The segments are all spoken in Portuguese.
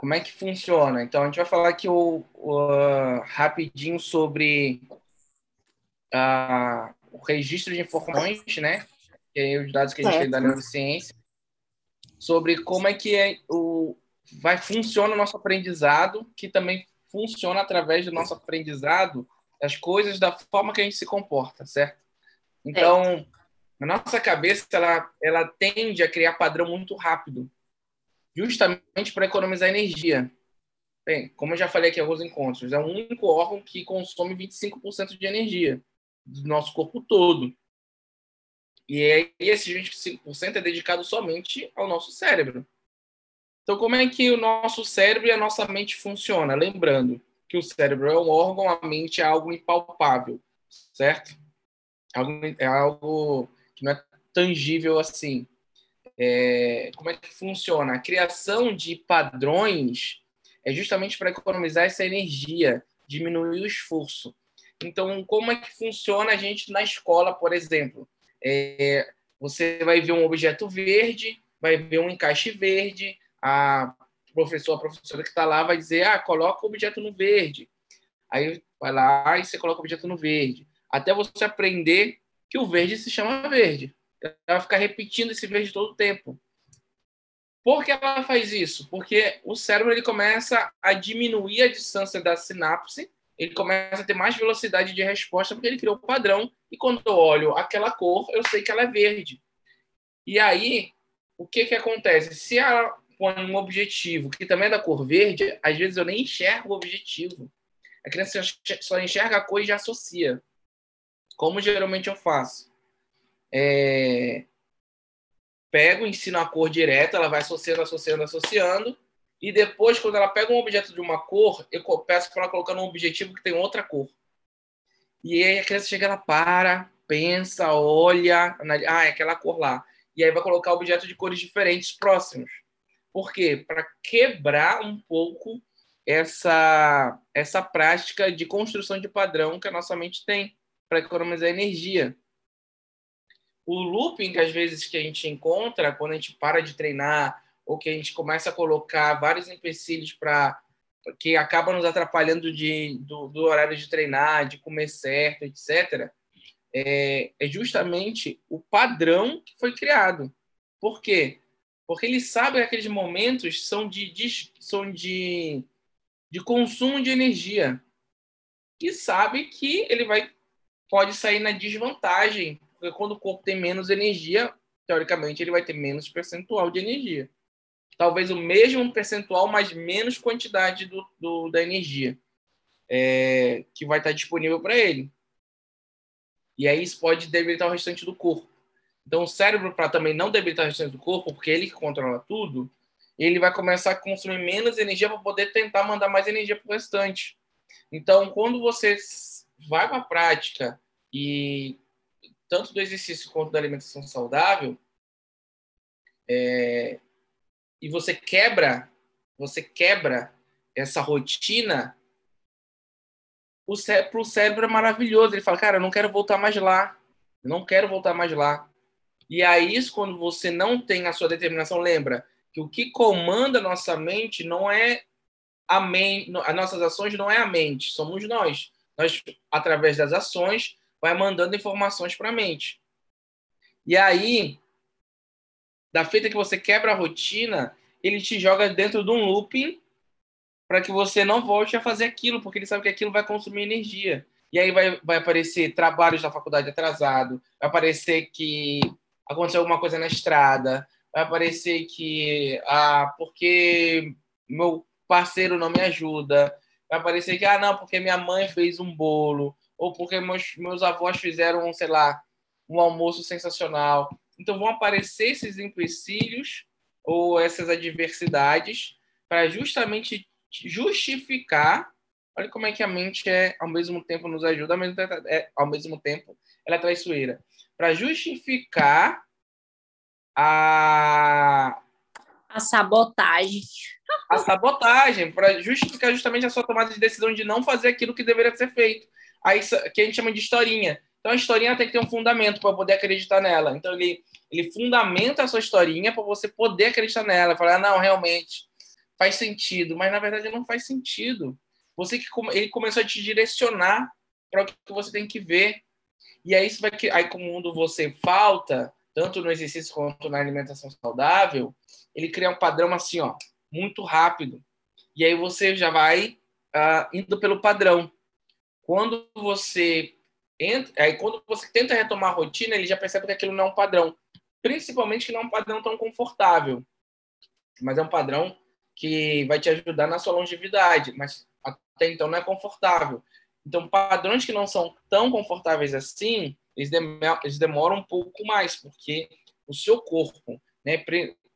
como é que funciona? Então, a gente vai falar aqui o, rapidinho sobre uh, o registro de informações, né? Que é os dados que a gente certo. tem da neurociência, sobre como é que é o, vai funciona o nosso aprendizado, que também funciona através do nosso aprendizado das coisas da forma que a gente se comporta, certo? Então, é. a nossa cabeça ela, ela tende a criar padrão muito rápido justamente para economizar energia. Bem, como eu já falei aqui alguns encontros, é o único órgão que consome 25% de energia do nosso corpo todo. E aí, esse 25% é dedicado somente ao nosso cérebro. Então, como é que o nosso cérebro e a nossa mente funciona? Lembrando que o cérebro é um órgão, a mente é algo impalpável, certo? É algo que não é tangível assim é, como é que funciona? A criação de padrões é justamente para economizar essa energia, diminuir o esforço. Então, como é que funciona a gente na escola, por exemplo? É, você vai ver um objeto verde, vai ver um encaixe verde, a professor, a professora que está lá vai dizer, ah, coloca o objeto no verde. Aí vai lá e você coloca o objeto no verde. Até você aprender que o verde se chama verde. Ela vai ficar repetindo esse verde todo o tempo. Por que ela faz isso? Porque o cérebro ele começa a diminuir a distância da sinapse, ele começa a ter mais velocidade de resposta porque ele criou um padrão e quando eu olho aquela cor, eu sei que ela é verde. E aí, o que que acontece? Se ela põe um objetivo que também é da cor verde, às vezes eu nem enxergo o objetivo. A criança só enxerga a cor e já associa. Como geralmente eu faço? É, pego, ensino a cor direta, ela vai associando, associando, associando, e depois, quando ela pega um objeto de uma cor, eu peço para ela colocar um objetivo que tem outra cor. E aí a criança chega, ela para, pensa, olha, analisa, ah, é aquela cor lá. E aí vai colocar objetos de cores diferentes próximos. Por quê? Para quebrar um pouco essa, essa prática de construção de padrão que a nossa mente tem, para economizar energia o looping que às vezes que a gente encontra quando a gente para de treinar ou que a gente começa a colocar vários empecilhos para que acaba nos atrapalhando de, do, do, horário de treinar, de comer certo, etc., é, é justamente o padrão que foi criado. Por quê? Porque ele sabe que aqueles momentos são de, de, são de, de consumo de energia. E sabe que ele vai pode sair na desvantagem porque quando o corpo tem menos energia, teoricamente ele vai ter menos percentual de energia. Talvez o mesmo percentual, mas menos quantidade do, do da energia é, que vai estar disponível para ele. E aí isso pode debilitar o restante do corpo. Então, o cérebro, para também não debilitar o restante do corpo, porque ele que controla tudo, ele vai começar a consumir menos energia para poder tentar mandar mais energia para o restante. Então, quando você vai para a prática e tanto do exercício quanto da alimentação saudável, é, e você quebra, você quebra essa rotina, para o cérebro é maravilhoso. Ele fala, cara, eu não quero voltar mais lá, eu não quero voltar mais lá. E aí, quando você não tem a sua determinação, lembra que o que comanda a nossa mente não é a mente, as nossas ações não é a mente, somos nós. Nós, através das ações, vai mandando informações para a mente. E aí, da feita que você quebra a rotina, ele te joga dentro de um looping para que você não volte a fazer aquilo, porque ele sabe que aquilo vai consumir energia. E aí vai, vai aparecer trabalhos da faculdade atrasado, vai aparecer que aconteceu alguma coisa na estrada, vai aparecer que ah, porque meu parceiro não me ajuda, vai aparecer que ah não, porque minha mãe fez um bolo, ou porque meus, meus avós fizeram, sei lá, um almoço sensacional. Então vão aparecer esses empecilhos ou essas adversidades para justamente justificar. Olha como é que a mente é, ao mesmo tempo nos ajuda, ao mesmo tempo, é, ao mesmo tempo ela é traiçoeira. Para justificar a a sabotagem. A sabotagem, para justificar justamente a sua tomada de decisão de não fazer aquilo que deveria ser feito aí, que a gente chama de historinha. Então a historinha tem que ter um fundamento para poder acreditar nela. Então ele, ele fundamenta a sua historinha para você poder acreditar nela. Falar, ah, não, realmente, faz sentido, mas na verdade não faz sentido. Você que ele começou a te direcionar para o que você tem que ver. E aí isso vai que aí quando você falta, tanto no exercício quanto na alimentação saudável, ele cria um padrão assim, ó, muito rápido. E aí você já vai uh, indo pelo padrão. Quando você entra, aí quando você tenta retomar a rotina, ele já percebe que aquilo não é um padrão. Principalmente que não é um padrão tão confortável. Mas é um padrão que vai te ajudar na sua longevidade, mas até então não é confortável. Então, padrões que não são tão confortáveis assim, eles demoram um pouco mais, porque o seu corpo, né,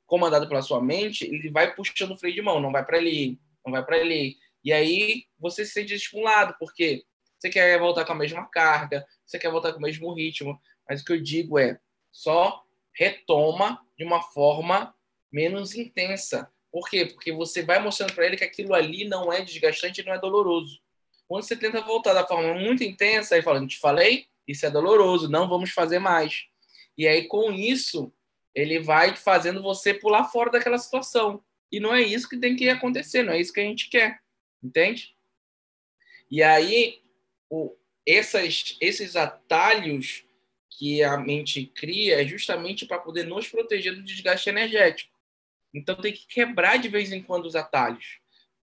comandado pela sua mente, ele vai puxando o freio de mão, não vai para ali, não vai para ali. E aí você se sente estimulado, porque você quer voltar com a mesma carga, você quer voltar com o mesmo ritmo, mas o que eu digo é só retoma de uma forma menos intensa. Por quê? Porque você vai mostrando para ele que aquilo ali não é desgastante não é doloroso. Quando você tenta voltar da forma muito intensa, aí falando, te falei, isso é doloroso, não vamos fazer mais. E aí, com isso, ele vai fazendo você pular fora daquela situação. E não é isso que tem que acontecer, não é isso que a gente quer. Entende? E aí, o, essas, esses atalhos que a mente cria é justamente para poder nos proteger do desgaste energético. Então, tem que quebrar de vez em quando os atalhos.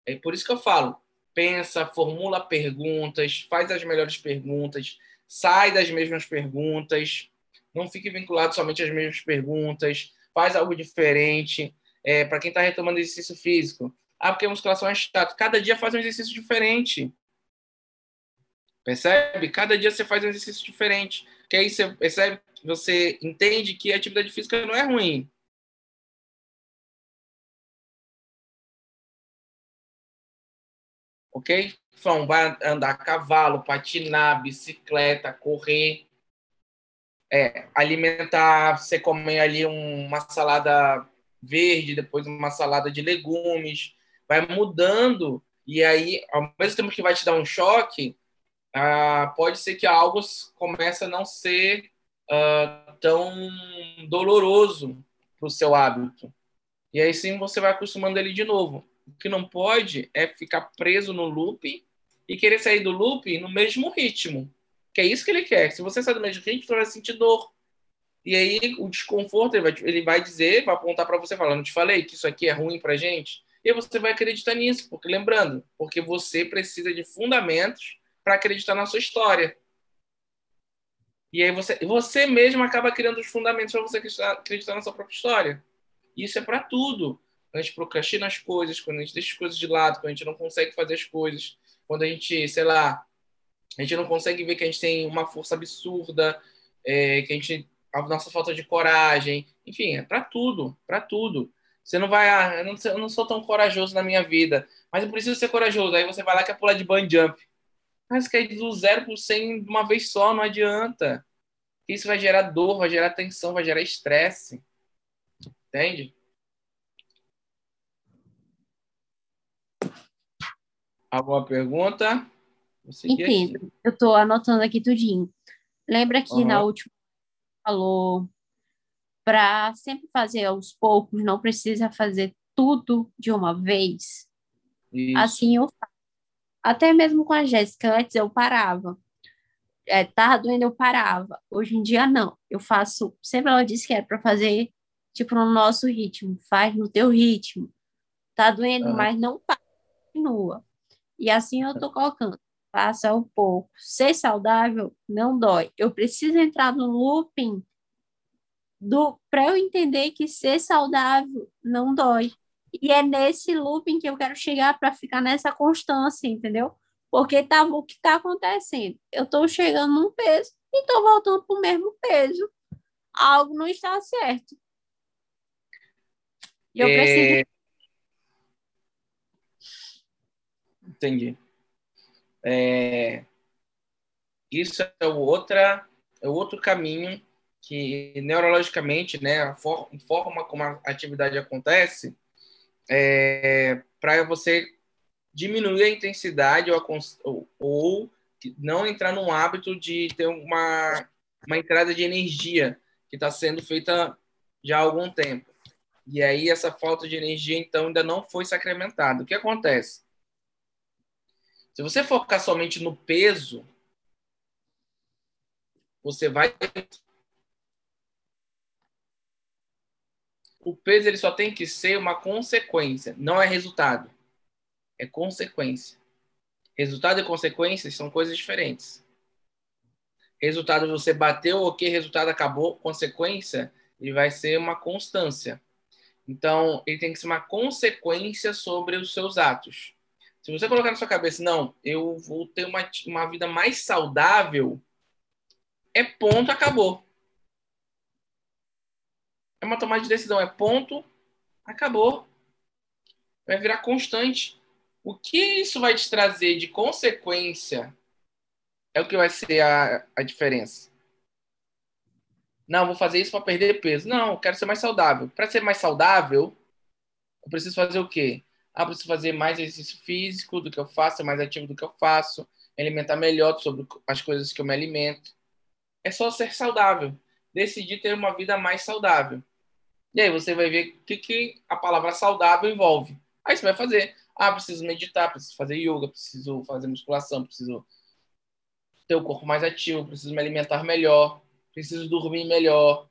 É por isso que eu falo: pensa, formula perguntas, faz as melhores perguntas, sai das mesmas perguntas, não fique vinculado somente às mesmas perguntas, faz algo diferente. É, para quem está retomando exercício físico, ah, porque a musculação é chato. Cada dia faz um exercício diferente. Percebe? Cada dia você faz um exercício diferente. Que aí você percebe, você entende que a atividade física não é ruim. ok? Então, vai andar a cavalo, patinar, bicicleta, correr, é, alimentar, você comer ali uma salada verde, depois uma salada de legumes, vai mudando, e aí, ao mesmo tempo que vai te dar um choque, ah, pode ser que algo comece a não ser ah, tão doloroso para o seu hábito. E aí sim você vai acostumando ele de novo. O que não pode é ficar preso no loop e querer sair do loop no mesmo ritmo. Que é isso que ele quer. Se você sair do mesmo ritmo, você vai sentir dor. E aí o desconforto, ele vai, ele vai dizer, vai apontar para você, falando, te falei que isso aqui é ruim para gente. E você vai acreditar nisso, porque lembrando, porque você precisa de fundamentos para acreditar na sua história. E aí você, você mesmo acaba criando os fundamentos para você acreditar na sua própria história. Isso é para tudo quando a gente procrastina as coisas, quando a gente deixa as coisas de lado, quando a gente não consegue fazer as coisas, quando a gente, sei lá, a gente não consegue ver que a gente tem uma força absurda, é, que a gente a nossa falta de coragem, enfim, é para tudo, para tudo. Você não vai, ah, eu não, eu não, sou tão corajoso na minha vida, mas eu preciso ser corajoso. Aí você vai lá e quer pular de bungee jump. Mas quer do zero para 100 de uma vez só, não adianta. Isso vai gerar dor, vai gerar tensão, vai gerar estresse. Entende? Alguma pergunta? Entendo. Eu estou anotando aqui tudinho. Lembra que uhum. na última falou para sempre fazer aos poucos, não precisa fazer tudo de uma vez. Isso. Assim eu faço. Até mesmo com a Jéssica, antes eu parava. É, tava doendo, eu parava. Hoje em dia, não. Eu faço. Sempre ela disse que era para fazer, tipo, no nosso ritmo. Faz no teu ritmo. Tá doendo, uhum. mas não para. Continua. E assim eu estou colocando. Faça um pouco. Ser saudável não dói. Eu preciso entrar no looping do para eu entender que ser saudável não dói. E é nesse looping que eu quero chegar para ficar nessa constância, entendeu? Porque tá, o que está acontecendo? Eu estou chegando num peso e estou voltando para o mesmo peso. Algo não está certo. E eu é... preciso Entendi. É, isso é o, outra, é outro caminho que, neurologicamente, né, a forma como a atividade acontece, é, para você diminuir a intensidade ou, a, ou, não entrar num hábito de ter uma, uma entrada de energia que está sendo feita já há algum tempo. E aí essa falta de energia, então, ainda não foi sacramentada. O que acontece? Se você focar somente no peso, você vai. O peso ele só tem que ser uma consequência, não é resultado. É consequência. Resultado e consequências são coisas diferentes. Resultado você bateu, ok, resultado acabou, consequência, ele vai ser uma constância. Então, ele tem que ser uma consequência sobre os seus atos. Se você colocar na sua cabeça, não, eu vou ter uma, uma vida mais saudável, é ponto, acabou. É uma tomada de decisão, é ponto, acabou. Vai virar constante. O que isso vai te trazer de consequência é o que vai ser a, a diferença. Não, vou fazer isso para perder peso. Não, quero ser mais saudável. Para ser mais saudável, eu preciso fazer o quê? Ah, preciso fazer mais exercício físico do que eu faço, ser mais ativo do que eu faço, me alimentar melhor sobre as coisas que eu me alimento é só ser saudável. Decidir ter uma vida mais saudável. E aí você vai ver o que, que a palavra saudável envolve. Aí você vai fazer. Ah, preciso meditar, preciso fazer yoga, preciso fazer musculação, preciso ter o corpo mais ativo, preciso me alimentar melhor, preciso dormir melhor,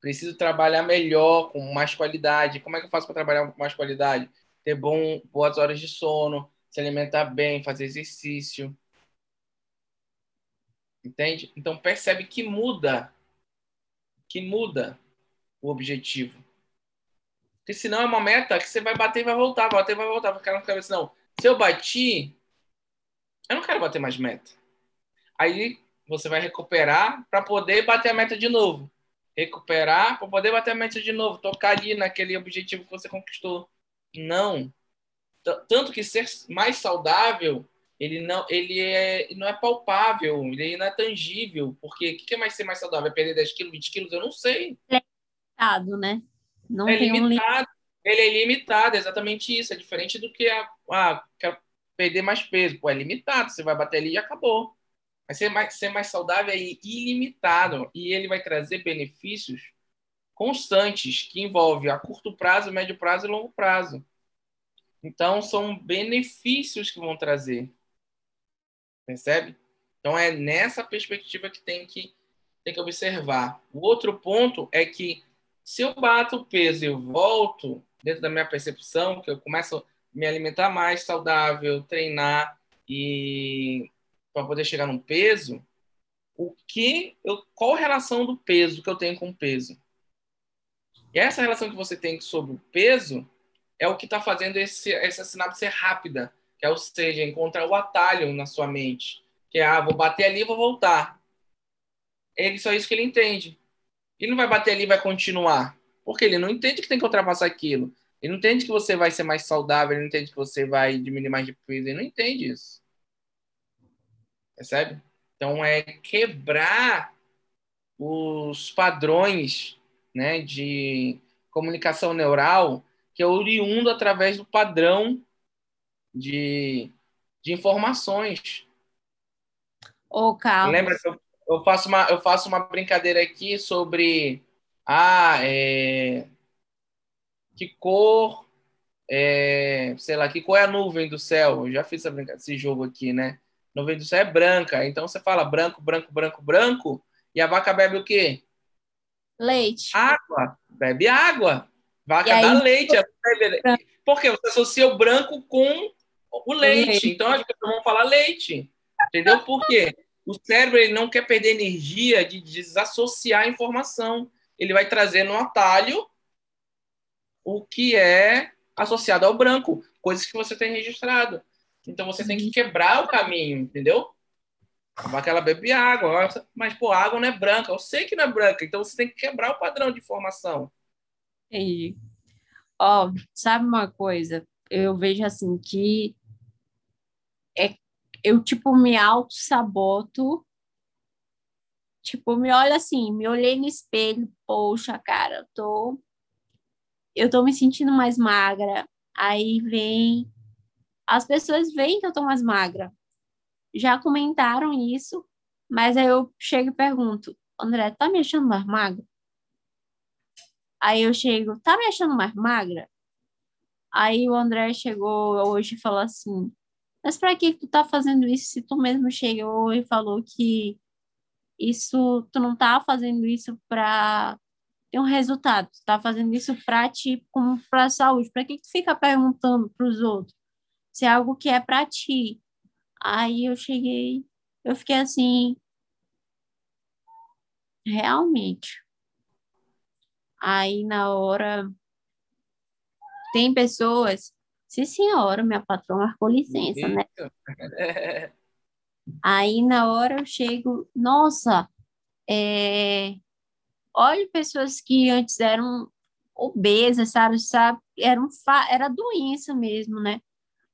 preciso trabalhar melhor, com mais qualidade. Como é que eu faço para trabalhar com mais qualidade? Ter bom, boas horas de sono, se alimentar bem, fazer exercício. Entende? Então percebe que muda, que muda o objetivo. Porque senão é uma meta que você vai bater e vai voltar, vai bater e vai voltar. Ficar na cabeça, não. Se eu bati, eu não quero bater mais meta. Aí você vai recuperar para poder bater a meta de novo. Recuperar para poder bater a meta de novo. Tocar ali naquele objetivo que você conquistou. Não. Tanto que ser mais saudável ele não, ele é, não é palpável, ele não é tangível, porque o que, que é mais ser mais saudável? É perder 10 quilos, 20 quilos? Eu não sei. É limitado, né? Não é limitado. Um... Ele é limitado, é exatamente isso. É diferente do que a, quer perder mais peso. Pô, é limitado, você vai bater ali e acabou. Mas ser mais, ser mais saudável é ilimitado e ele vai trazer benefícios constantes que envolvem a curto prazo, médio prazo e longo prazo. Então, são benefícios que vão trazer. Percebe? Então é nessa perspectiva que tem que, tem que observar. O outro ponto é que se eu bato o peso e eu volto, dentro da minha percepção, que eu começo a me alimentar mais saudável, treinar e para poder chegar num peso, o que eu, qual a relação do peso que eu tenho com o peso? E essa relação que você tem sobre o peso é o que está fazendo esse, essa sinapse ser rápida que é, ou seja, encontrar o atalho na sua mente, que é, ah, vou bater ali e vou voltar. É só isso que ele entende. Ele não vai bater ali e vai continuar, porque ele não entende que tem que ultrapassar aquilo. Ele não entende que você vai ser mais saudável, ele não entende que você vai diminuir mais de peso, ele não entende isso. Percebe? Então é quebrar os padrões né, de comunicação neural que é oriundo através do padrão de, de informações. Ô, Carlos. Lembra que eu, eu, faço uma, eu faço uma brincadeira aqui sobre ah, é, que cor, é, sei lá, que cor é a nuvem do céu? Eu já fiz esse jogo aqui, né? Nuvem do céu é branca. Então você fala branco, branco, branco, branco, e a vaca bebe o quê? Leite. Água. Bebe água. Vaca dá leite. Porque você associa o branco com o leite. leite. Então as pessoas vão falar leite. Entendeu? Por quê? O cérebro ele não quer perder energia de desassociar a informação. Ele vai trazer no atalho o que é associado ao branco, coisas que você tem registrado. Então você tem que quebrar o caminho, entendeu? Aquela bebe água, mas pô, água não é branca. Eu sei que não é branca, então você tem que quebrar o padrão de informação. Entendi. Ó, oh, sabe uma coisa? Eu vejo assim que eu, tipo, me auto-saboto. Tipo, me olha assim, me olhei no espelho, poxa, cara, eu tô. Eu tô me sentindo mais magra. Aí vem. As pessoas veem que eu tô mais magra. Já comentaram isso, mas aí eu chego e pergunto: André, tá me achando mais magra? Aí eu chego, tá me achando mais magra? Aí o André chegou hoje e falou assim: Mas para que tu tá fazendo isso se tu mesmo chegou e falou que isso tu não tá fazendo isso para ter um resultado, tu tá fazendo isso para ti como para saúde. Para que tu fica perguntando para os outros se é algo que é para ti? Aí eu cheguei, eu fiquei assim, realmente. Aí na hora tem pessoas, sim senhora, minha patroa com licença, né? Aí na hora eu chego, nossa, é... olha pessoas que antes eram obesas, sabe, sabe, eram fa... era doença mesmo, né?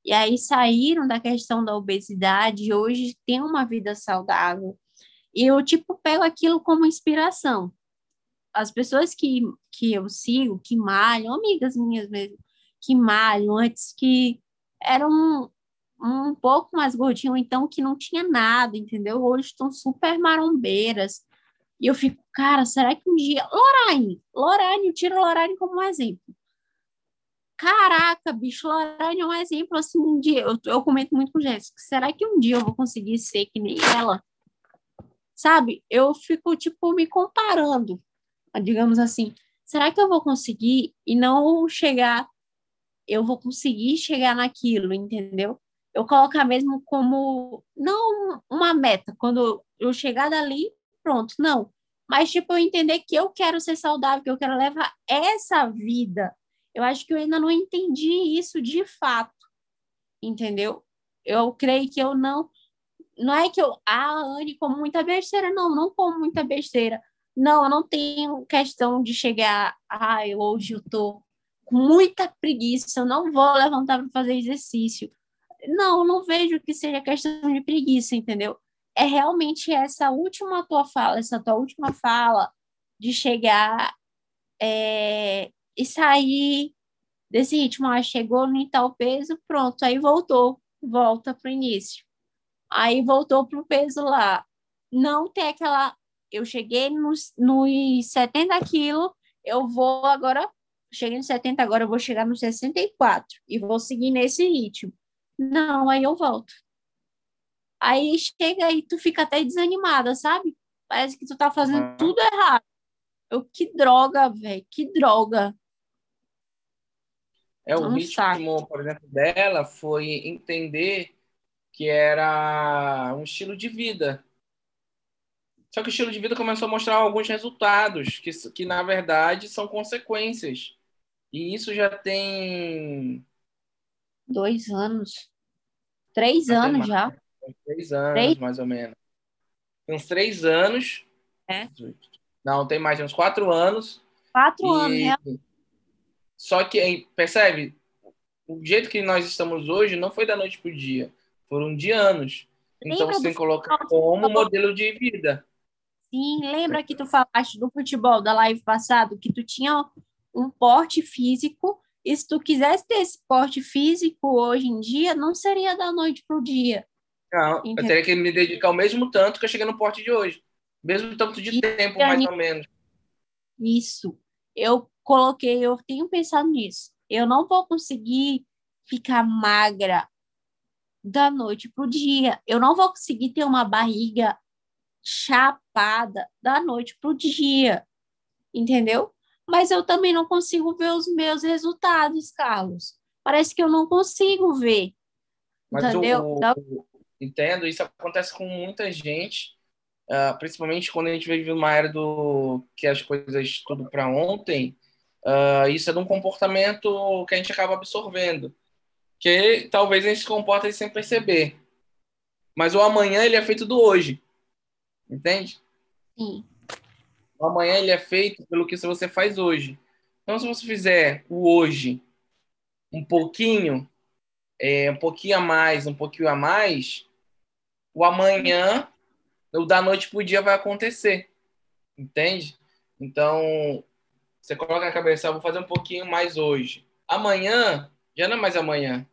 E aí saíram da questão da obesidade e hoje tem uma vida saudável. E eu, tipo, pego aquilo como inspiração. As pessoas que, que eu sigo, que malham, amigas minhas mesmo, que malham antes que eram um, pouco mais gordinho, então que não tinha nada, entendeu? Hoje estão super marombeiras. E eu fico, cara, será que um dia. Lorraine, Lorraine, eu tiro Lorraine como um exemplo. Caraca, bicho, Lorraine é um exemplo assim, um dia. Eu, eu comento muito com Jéssica, será que um dia eu vou conseguir ser que nem ela? Sabe? Eu fico, tipo, me comparando, digamos assim. Será que eu vou conseguir e não chegar eu vou conseguir chegar naquilo, entendeu? Eu colocar mesmo como, não uma meta, quando eu chegar dali, pronto, não. Mas, tipo, eu entender que eu quero ser saudável, que eu quero levar essa vida. Eu acho que eu ainda não entendi isso de fato, entendeu? Eu creio que eu não. Não é que eu, ah, Anne, como muita besteira. Não, não como muita besteira. Não, eu não tenho questão de chegar, ai, hoje eu tô muita preguiça, eu não vou levantar para fazer exercício. Não, não vejo que seja questão de preguiça, entendeu? É realmente essa última tua fala, essa tua última fala de chegar é, e sair desse ritmo. Ah, chegou em tal peso, pronto, aí voltou, volta para o início. Aí voltou para o peso lá. Não tem aquela. Eu cheguei nos, nos 70 quilos, eu vou agora cheguei no 70, agora eu vou chegar no 64 e vou seguir nesse ritmo. Não, aí eu volto. Aí chega e tu fica até desanimada, sabe? Parece que tu tá fazendo uhum. tudo errado. Eu, que droga, velho, que droga. É, o ritmo, saco. por exemplo, dela foi entender que era um estilo de vida. Só que o estilo de vida começou a mostrar alguns resultados, que, que na verdade são consequências. E isso já tem. Dois anos. Três já anos já. Três anos, três? mais ou menos. Tem uns três anos. É. Não, tem mais, tem uns quatro anos. Quatro e... anos, né? Só que, percebe? O jeito que nós estamos hoje não foi da noite para o dia. Foram de anos. Então lembra você tem que colocar como modelo de vida. Sim, lembra que tu falaste do futebol da live passado, que tu tinha um porte físico. E se tu quisesse ter esse porte físico hoje em dia, não seria da noite para o dia. Não, Entendeu? eu teria que me dedicar o mesmo tanto que eu cheguei no porte de hoje. Mesmo tanto de tempo, mais ou menos. Isso. Eu coloquei, eu tenho pensado nisso. Eu não vou conseguir ficar magra da noite para o dia. Eu não vou conseguir ter uma barriga chapada da noite para o dia. Entendeu? Mas eu também não consigo ver os meus resultados, Carlos. Parece que eu não consigo ver. Mas entendeu? O, entendo, isso acontece com muita gente, uh, principalmente quando a gente vive numa era do que as coisas tudo para ontem. Uh, isso é de um comportamento que a gente acaba absorvendo, que talvez a gente se comporta sem perceber. Mas o amanhã ele é feito do hoje, entende? Sim. O amanhã ele é feito pelo que você faz hoje. Então, se você fizer o hoje um pouquinho, é, um pouquinho a mais, um pouquinho a mais, o amanhã, o da noite para o dia vai acontecer. Entende? Então, você coloca na cabeça, ah, vou fazer um pouquinho mais hoje. Amanhã, já não é mais amanhã.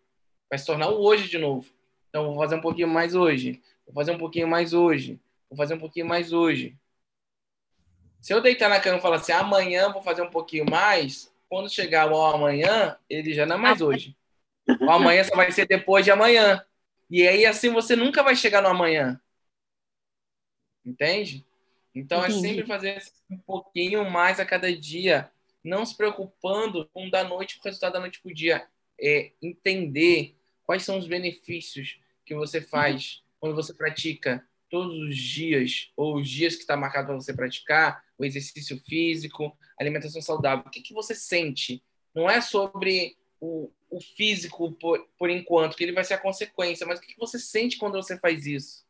Vai se tornar o hoje de novo. Então, vou fazer um pouquinho mais hoje. Vou fazer um pouquinho mais hoje. Vou fazer um pouquinho mais hoje. Se eu deitar na cama e falar assim, amanhã vou fazer um pouquinho mais, quando chegar o amanhã, ele já não é mais hoje. O amanhã só vai ser depois de amanhã. E aí, assim, você nunca vai chegar no amanhã. Entende? Então, Entendi. é sempre fazer um pouquinho mais a cada dia, não se preocupando com da noite, com o resultado da noite para o dia. É entender quais são os benefícios que você faz quando você pratica todos os dias, ou os dias que está marcado para você praticar, o exercício físico, alimentação saudável. O que, que você sente? Não é sobre o, o físico por, por enquanto, que ele vai ser a consequência, mas o que, que você sente quando você faz isso?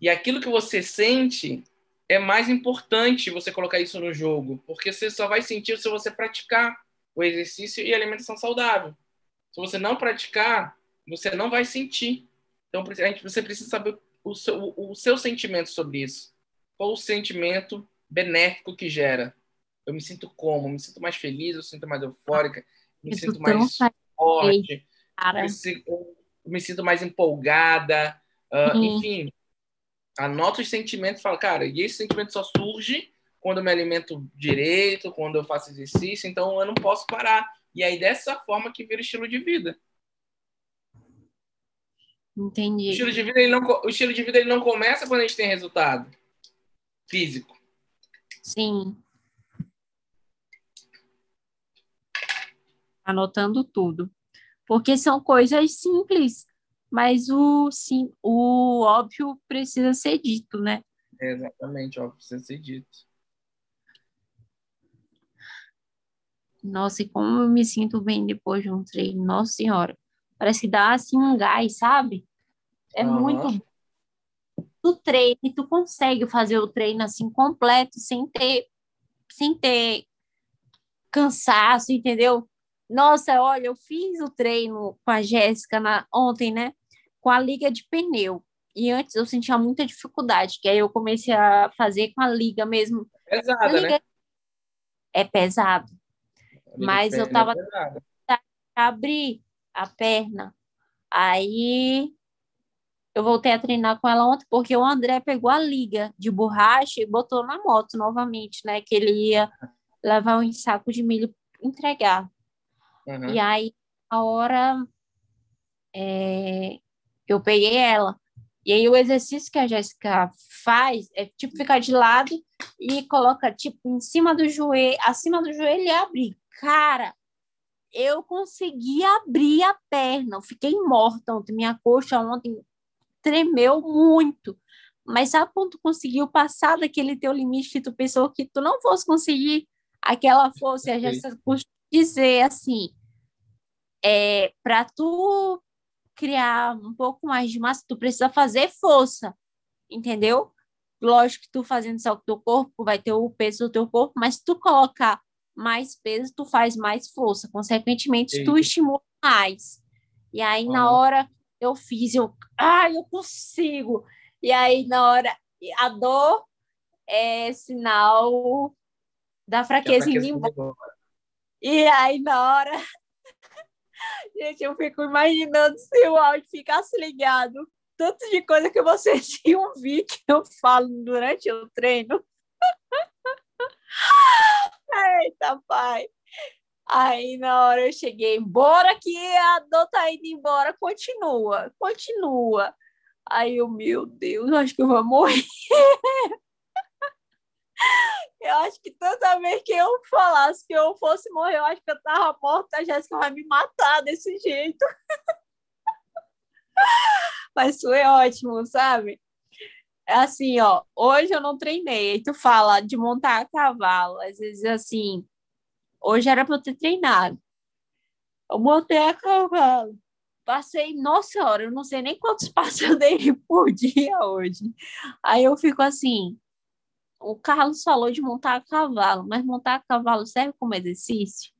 E aquilo que você sente é mais importante você colocar isso no jogo, porque você só vai sentir se você praticar o exercício e a alimentação saudável. Se você não praticar, você não vai sentir. Então, você precisa saber o seu, o seu sentimento sobre isso. Qual o sentimento benéfico que gera? Eu me sinto como? Eu me sinto mais feliz, eu me sinto mais eufórica, eu me sinto mais forte, eu me, sinto, mais empolgada, uh, enfim. Anota os sentimentos e fala, cara, e esse sentimento só surge quando eu me alimento direito, quando eu faço exercício, então eu não posso parar. E aí, dessa forma que vira estilo de vida. Entendi. O estilo de vida ele não, o estilo de vida ele não começa quando a gente tem resultado físico. Sim. Anotando tudo. Porque são coisas simples, mas o, sim, o óbvio precisa ser dito, né? É exatamente, óbvio precisa ser dito. Nossa, e como eu me sinto bem depois de um treino, nossa senhora. Parece que dá assim um gás, sabe? É uhum. muito tu treina e tu consegue fazer o treino assim completo sem ter sem ter cansaço, entendeu? Nossa, olha, eu fiz o treino com a Jéssica na, ontem, né? Com a liga de pneu. E antes eu sentia muita dificuldade, que aí eu comecei a fazer com a liga mesmo. Pesada, liga... né? É pesado. Mas eu tava é abrir a perna. Aí eu voltei a treinar com ela ontem porque o André pegou a liga de borracha e botou na moto novamente, né? Que ele ia levar um saco de milho entregar. Uhum. E aí, a hora é, eu peguei ela. E aí, o exercício que a Jéssica faz é tipo ficar de lado e coloca tipo em cima do joelho, acima do joelho e abrir. Cara, eu consegui abrir a perna. Eu fiquei morta ontem. Minha coxa ontem tremeu muito. Mas sabe quando tu conseguiu passar daquele teu limite que tu pensou que tu não fosse conseguir aquela força? A gente dizer assim, é, para tu criar um pouco mais de massa, tu precisa fazer força, entendeu? Lógico que tu fazendo só com o teu corpo vai ter o peso do teu corpo, mas tu colocar mais peso, tu faz mais força. Consequentemente, Eita. tu estimula mais. E aí, na hora eu fiz, eu, ah, eu consigo. E aí, na hora, a dor é sinal da fraqueza, fraqueza indo embora. E aí, na hora, gente, eu fico imaginando se o áudio ficasse ligado. Tanto de coisa que vocês iam ver que eu falo durante o treino. Eita, pai. Aí na hora eu cheguei, bora que a dor tá indo embora, continua, continua. Aí eu, meu Deus, acho que eu vou morrer. eu acho que toda vez que eu falasse que eu fosse morrer, eu acho que eu tava morta, a Jéssica vai me matar desse jeito. Mas foi ótimo, sabe? É assim, ó, hoje eu não treinei, aí tu fala de montar a cavalo, às vezes assim, Hoje era para eu ter treinado. Eu montei a cavalo. Passei, nossa senhora, eu não sei nem quantos passos eu dei por dia hoje. Aí eu fico assim, o Carlos falou de montar a cavalo, mas montar a cavalo serve como exercício?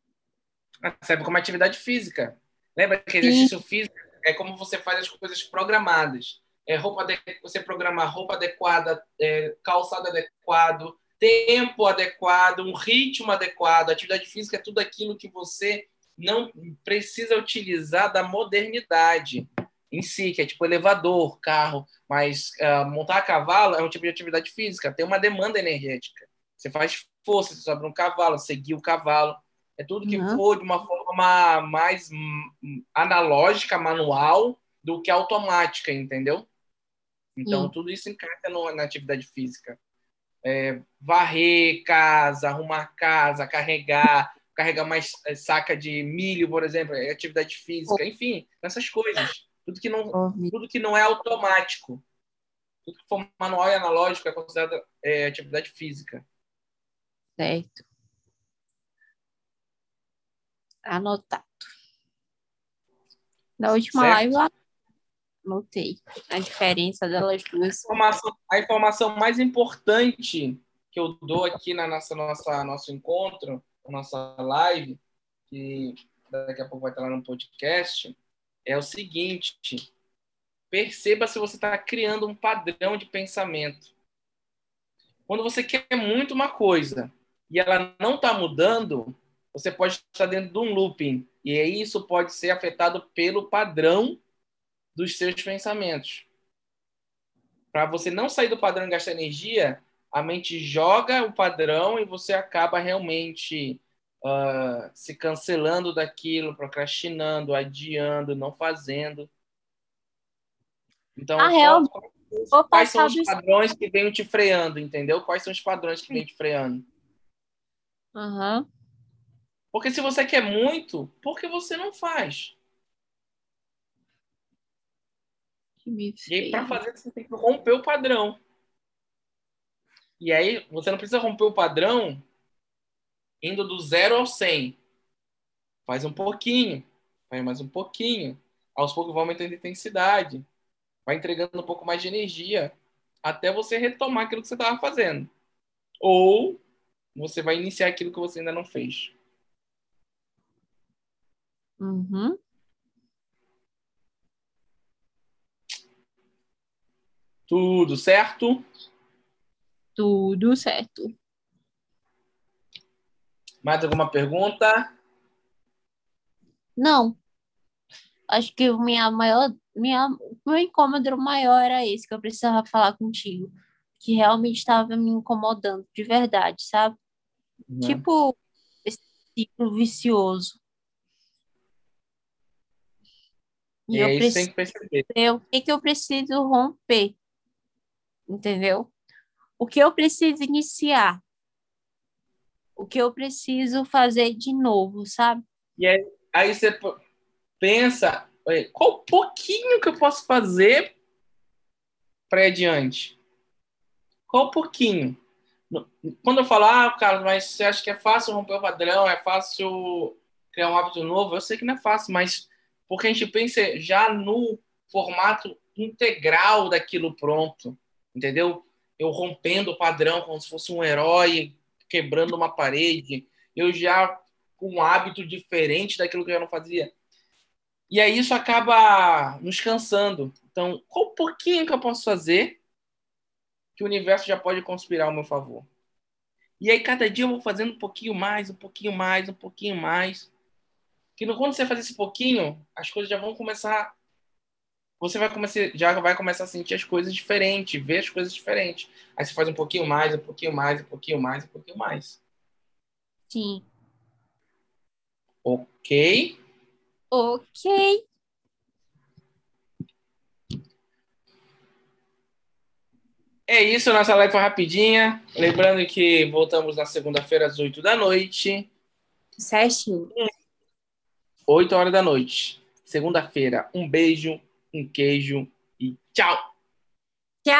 Ah, serve como atividade física. Lembra que exercício Sim. físico é como você faz as coisas programadas. É roupa de... você programa roupa adequada, é, calçado adequado, tempo adequado, um ritmo adequado. Atividade física é tudo aquilo que você não precisa utilizar da modernidade. em si, que é tipo elevador, carro, mas uh, montar a cavalo é um tipo de atividade física, tem uma demanda energética. Você faz força, você sobe um cavalo, seguir o cavalo. É tudo que uhum. for de uma forma mais analógica, manual, do que automática, entendeu? Então, uhum. tudo isso encaixa no, na atividade física. É, varrer casa, arrumar casa, carregar, carregar mais é, saca de milho, por exemplo, é atividade física, enfim, essas coisas. Tudo que não, tudo que não é automático. Tudo que for manual e analógico é considerado é, atividade física. Certo. Anotado. Na última certo. live eu anotei a diferença delas duas. A informação, a informação mais importante que eu dou aqui na nossa, nossa nosso encontro, nossa live, que daqui a pouco vai estar lá no podcast, é o seguinte: perceba se você está criando um padrão de pensamento. Quando você quer muito uma coisa e ela não está mudando, você pode estar dentro de um looping. E isso pode ser afetado pelo padrão dos seus pensamentos. Para você não sair do padrão e gastar energia, a mente joga o padrão e você acaba realmente uh, se cancelando daquilo, procrastinando, adiando, não fazendo. Então, a real, quais são os padrões que vêm te freando, entendeu? Quais são os padrões que vêm te freando? Uhum. Porque se você quer muito, por que você não faz? E aí, para fazer, você tem que romper o padrão. E aí, você não precisa romper o padrão indo do zero ao 100. Faz um pouquinho, faz mais um pouquinho. Aos poucos vai aumentando a intensidade. Vai entregando um pouco mais de energia até você retomar aquilo que você estava fazendo. Ou você vai iniciar aquilo que você ainda não fez. Uhum. Tudo certo? Tudo certo. Mais alguma pergunta? Não. Acho que minha maior, minha, meu incômodo maior era esse que eu precisava falar contigo, que realmente estava me incomodando de verdade, sabe? Uhum. Tipo esse ciclo vicioso. E, e eu preciso ver o que, que eu preciso romper. Entendeu? O que eu preciso iniciar o que eu preciso fazer de novo, sabe? E aí, aí você pensa, qual pouquinho que eu posso fazer para adiante? Qual pouquinho? Quando eu falo, ah, Carlos, mas você acha que é fácil romper o padrão, é fácil criar um hábito novo? Eu sei que não é fácil, mas porque a gente pensa já no formato integral daquilo pronto, entendeu? Eu rompendo o padrão como se fosse um herói quebrando uma parede, eu já com um hábito diferente daquilo que eu não fazia. E aí isso acaba nos cansando. Então, qual pouquinho que eu posso fazer que o universo já pode conspirar ao meu favor? E aí cada dia eu vou fazendo um pouquinho mais, um pouquinho mais, um pouquinho mais. Que quando você faz esse pouquinho, as coisas já vão começar você vai começar, já vai começar a sentir as coisas diferentes, ver as coisas diferentes. Aí você faz um pouquinho mais, um pouquinho mais, um pouquinho mais, um pouquinho mais. Sim. Ok. Ok. É isso, nossa live foi rapidinha. Lembrando que voltamos na segunda-feira às 8 da noite. Certinho. 8 horas da noite. Segunda-feira. Um beijo um queijo e tchau! Tchau!